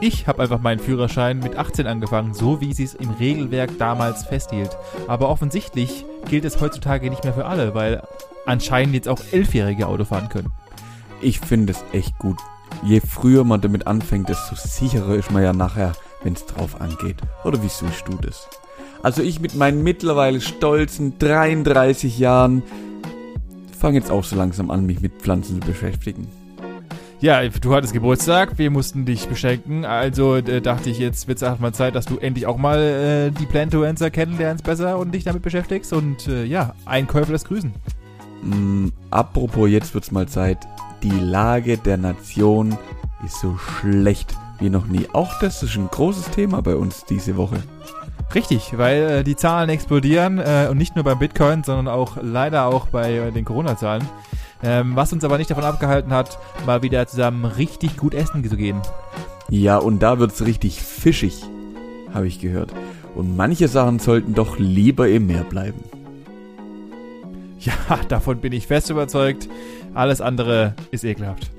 Ich habe einfach meinen Führerschein mit 18 angefangen, so wie sie es im Regelwerk damals festhielt. Aber offensichtlich gilt es heutzutage nicht mehr für alle, weil anscheinend jetzt auch Elfjährige Auto fahren können. Ich finde es echt gut. Je früher man damit anfängt, desto sicherer ist man ja nachher, wenn es drauf angeht. Oder wie siehst du das? Also ich mit meinen mittlerweile stolzen 33 Jahren fange jetzt auch so langsam an, mich mit Pflanzen zu beschäftigen. Ja, du hattest Geburtstag, wir mussten dich beschenken, also äh, dachte ich, jetzt wird es auch mal Zeit, dass du endlich auch mal äh, die Plantuencer kennenlernst besser und dich damit beschäftigst und äh, ja, Einkäufer das Grüßen. Mm, apropos, jetzt wird's mal Zeit. Die Lage der Nation ist so schlecht wie noch nie. Auch das ist ein großes Thema bei uns diese Woche. Richtig, weil äh, die Zahlen explodieren äh, und nicht nur beim Bitcoin, sondern auch leider auch bei äh, den Corona-Zahlen. Ähm, was uns aber nicht davon abgehalten hat, mal wieder zusammen richtig gut essen zu gehen. Ja, und da wird's richtig fischig, habe ich gehört. Und manche Sachen sollten doch lieber im Meer bleiben. Ja, davon bin ich fest überzeugt. Alles andere ist ekelhaft.